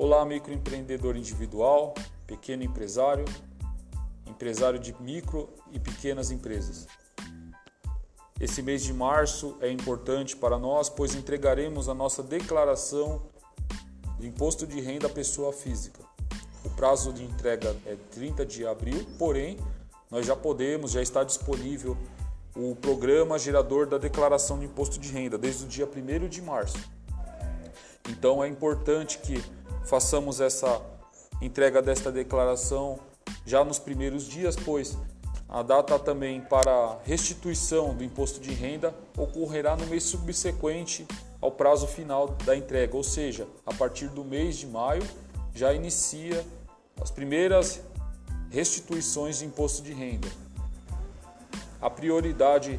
Olá, microempreendedor individual, pequeno empresário, empresário de micro e pequenas empresas. Esse mês de março é importante para nós, pois entregaremos a nossa declaração de imposto de renda à pessoa física. O prazo de entrega é 30 de abril, porém, nós já podemos, já está disponível o programa gerador da declaração de imposto de renda desde o dia 1 de março. Então é importante que façamos essa entrega desta declaração já nos primeiros dias, pois a data também para restituição do imposto de renda ocorrerá no mês subsequente ao prazo final da entrega, ou seja, a partir do mês de maio já inicia as primeiras restituições de imposto de renda. A prioridade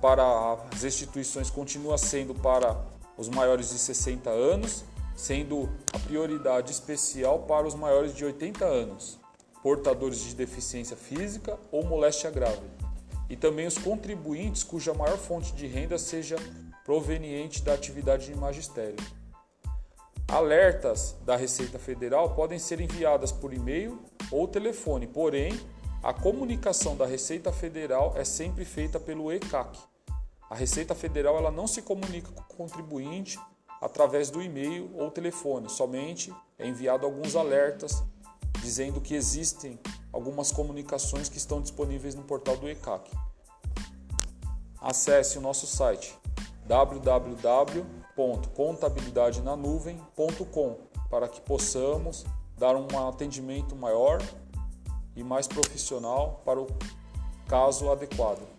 para as restituições continua sendo para os maiores de 60 anos, sendo a prioridade especial para os maiores de 80 anos, portadores de deficiência física ou moléstia grave, e também os contribuintes cuja maior fonte de renda seja proveniente da atividade de magistério. Alertas da Receita Federal podem ser enviadas por e-mail ou telefone, porém, a comunicação da Receita Federal é sempre feita pelo ECAC. A Receita Federal ela não se comunica com o contribuinte através do e-mail ou telefone, somente é enviado alguns alertas dizendo que existem algumas comunicações que estão disponíveis no portal do ECAC. Acesse o nosso site www.contabilidadenanuvem.com para que possamos dar um atendimento maior e mais profissional para o caso adequado.